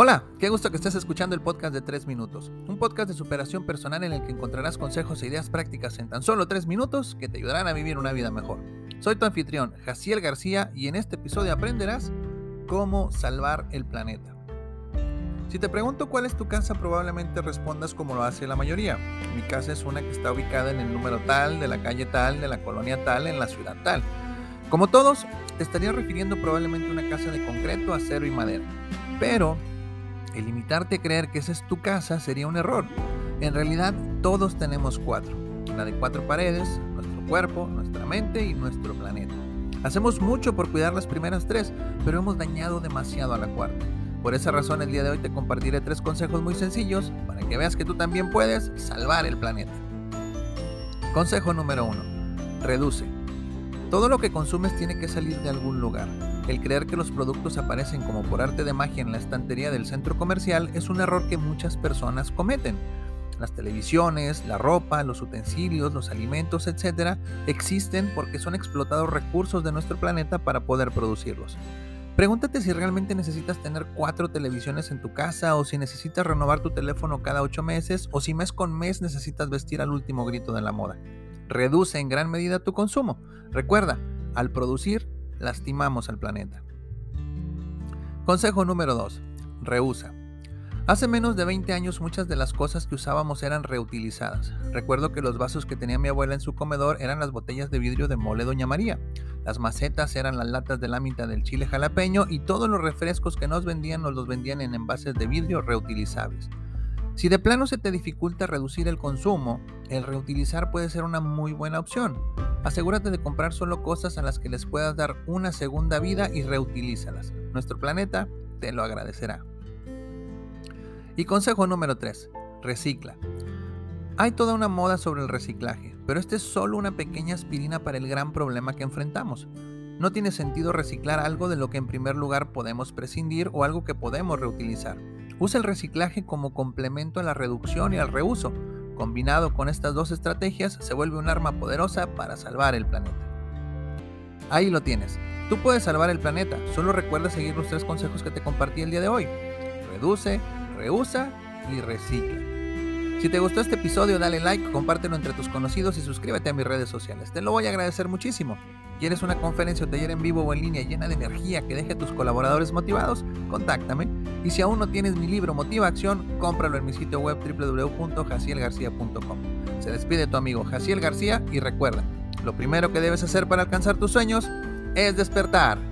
Hola, qué gusto que estés escuchando el podcast de 3 minutos, un podcast de superación personal en el que encontrarás consejos e ideas prácticas en tan solo 3 minutos que te ayudarán a vivir una vida mejor. Soy tu anfitrión, Jaciel García, y en este episodio aprenderás cómo salvar el planeta. Si te pregunto cuál es tu casa, probablemente respondas como lo hace la mayoría. Mi casa es una que está ubicada en el número tal, de la calle tal, de la colonia tal, en la ciudad tal. Como todos, te estaría refiriendo probablemente a una casa de concreto, acero y madera. Pero el limitarte a creer que esa es tu casa sería un error. En realidad todos tenemos cuatro. La de cuatro paredes, nuestro cuerpo, nuestra mente y nuestro planeta. Hacemos mucho por cuidar las primeras tres, pero hemos dañado demasiado a la cuarta. Por esa razón el día de hoy te compartiré tres consejos muy sencillos para que veas que tú también puedes salvar el planeta. Consejo número uno. Reduce. Todo lo que consumes tiene que salir de algún lugar. El creer que los productos aparecen como por arte de magia en la estantería del centro comercial es un error que muchas personas cometen. Las televisiones, la ropa, los utensilios, los alimentos, etc., existen porque son explotados recursos de nuestro planeta para poder producirlos. Pregúntate si realmente necesitas tener cuatro televisiones en tu casa o si necesitas renovar tu teléfono cada ocho meses o si mes con mes necesitas vestir al último grito de la moda. Reduce en gran medida tu consumo. Recuerda, al producir lastimamos al planeta. Consejo número 2. Reusa. Hace menos de 20 años muchas de las cosas que usábamos eran reutilizadas. Recuerdo que los vasos que tenía mi abuela en su comedor eran las botellas de vidrio de mole Doña María. Las macetas eran las latas de lámina del chile jalapeño y todos los refrescos que nos vendían nos los vendían en envases de vidrio reutilizables. Si de plano se te dificulta reducir el consumo, el reutilizar puede ser una muy buena opción. Asegúrate de comprar solo cosas a las que les puedas dar una segunda vida y reutilízalas. Nuestro planeta te lo agradecerá. Y consejo número 3. Recicla. Hay toda una moda sobre el reciclaje, pero este es solo una pequeña aspirina para el gran problema que enfrentamos. No tiene sentido reciclar algo de lo que en primer lugar podemos prescindir o algo que podemos reutilizar. Usa el reciclaje como complemento a la reducción y al reuso. Combinado con estas dos estrategias, se vuelve un arma poderosa para salvar el planeta. Ahí lo tienes. Tú puedes salvar el planeta. Solo recuerda seguir los tres consejos que te compartí el día de hoy. Reduce, reusa y recicla. Si te gustó este episodio, dale like, compártelo entre tus conocidos y suscríbete a mis redes sociales. Te lo voy a agradecer muchísimo. ¿Quieres una conferencia o taller en vivo o en línea llena de energía que deje a tus colaboradores motivados? Contáctame. Y si aún no tienes mi libro Motiva Acción, cómpralo en mi sitio web www.jacielgarcía.com. Se despide tu amigo Jaciel García y recuerda, lo primero que debes hacer para alcanzar tus sueños es despertar.